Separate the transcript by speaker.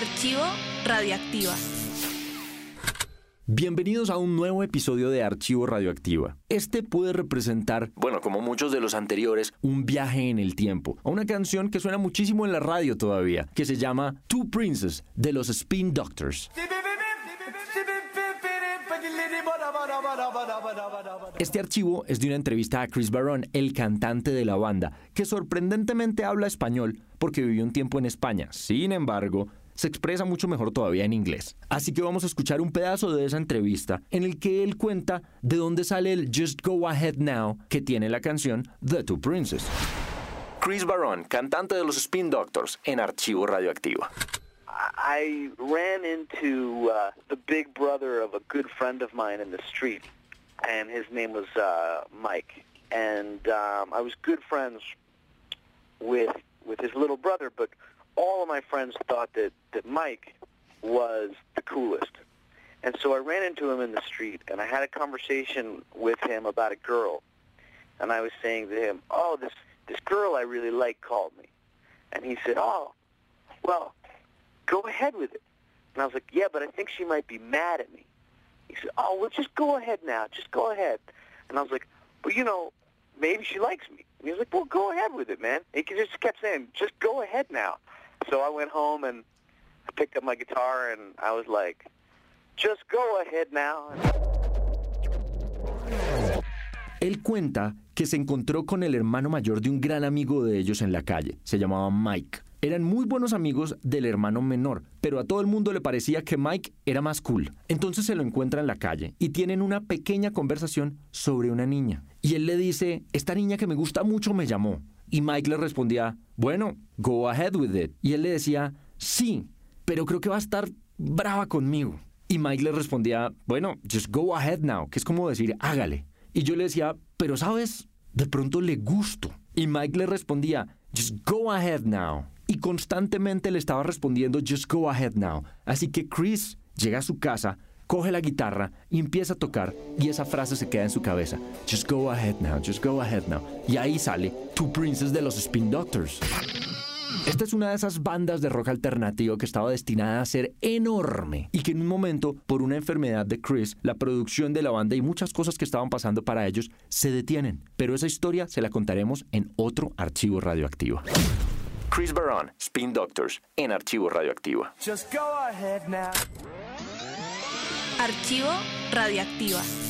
Speaker 1: Archivo Radioactiva.
Speaker 2: Bienvenidos a un nuevo episodio de Archivo Radioactiva. Este puede representar, bueno, como muchos de los anteriores, un viaje en el tiempo, a una canción que suena muchísimo en la radio todavía, que se llama Two Princes de los Spin Doctors. Este archivo es de una entrevista a Chris Barron, el cantante de la banda, que sorprendentemente habla español porque vivió un tiempo en España. Sin embargo, se expresa mucho mejor todavía en inglés. Así que vamos a escuchar un pedazo de esa entrevista en el que él cuenta de dónde sale el Just Go Ahead Now que tiene la canción The Two Princes. Chris Barron, cantante de los Spin Doctors, en Archivo Radioactivo.
Speaker 3: I ran into uh, the big brother of a good friend of mine in the street, and his name was uh, Mike. And um, I was good friends with with his little brother, but all of my friends thought that, that Mike was the coolest. And so I ran into him in the street, and I had a conversation with him about a girl. And I was saying to him, oh, this, this girl I really like called me. And he said, oh, well, go ahead with it. And I was like, yeah, but I think she might be mad at me. He said, oh, well, just go ahead now. Just go ahead. And I was like, well, you know, maybe she likes me. And he was like, well, go ahead with it, man. He just kept saying, just go ahead now. So I went home and picked up my guitar and I was like, just go ahead now.
Speaker 2: Él cuenta que se encontró con el hermano mayor de un gran amigo de ellos en la calle. Se llamaba Mike. Eran muy buenos amigos del hermano menor, pero a todo el mundo le parecía que Mike era más cool. Entonces se lo encuentra en la calle y tienen una pequeña conversación sobre una niña. Y él le dice, esta niña que me gusta mucho me llamó. Y Mike le respondía, bueno, go ahead with it. Y él le decía, sí, pero creo que va a estar brava conmigo. Y Mike le respondía, bueno, just go ahead now, que es como decir, hágale. Y yo le decía, pero sabes, de pronto le gusto. Y Mike le respondía, just go ahead now. Y constantemente le estaba respondiendo, just go ahead now. Así que Chris llega a su casa, coge la guitarra y empieza a tocar y esa frase se queda en su cabeza. Just go ahead now, just go ahead now. Y ahí sale Two Princes de los Spin Doctors. Esta es una de esas bandas de rock alternativo que estaba destinada a ser enorme y que en un momento, por una enfermedad de Chris, la producción de la banda y muchas cosas que estaban pasando para ellos se detienen. Pero esa historia se la contaremos en otro archivo radioactivo. Chris Barron, Spin Doctors, en archivo radioactivo.
Speaker 1: Archivo Radioactiva.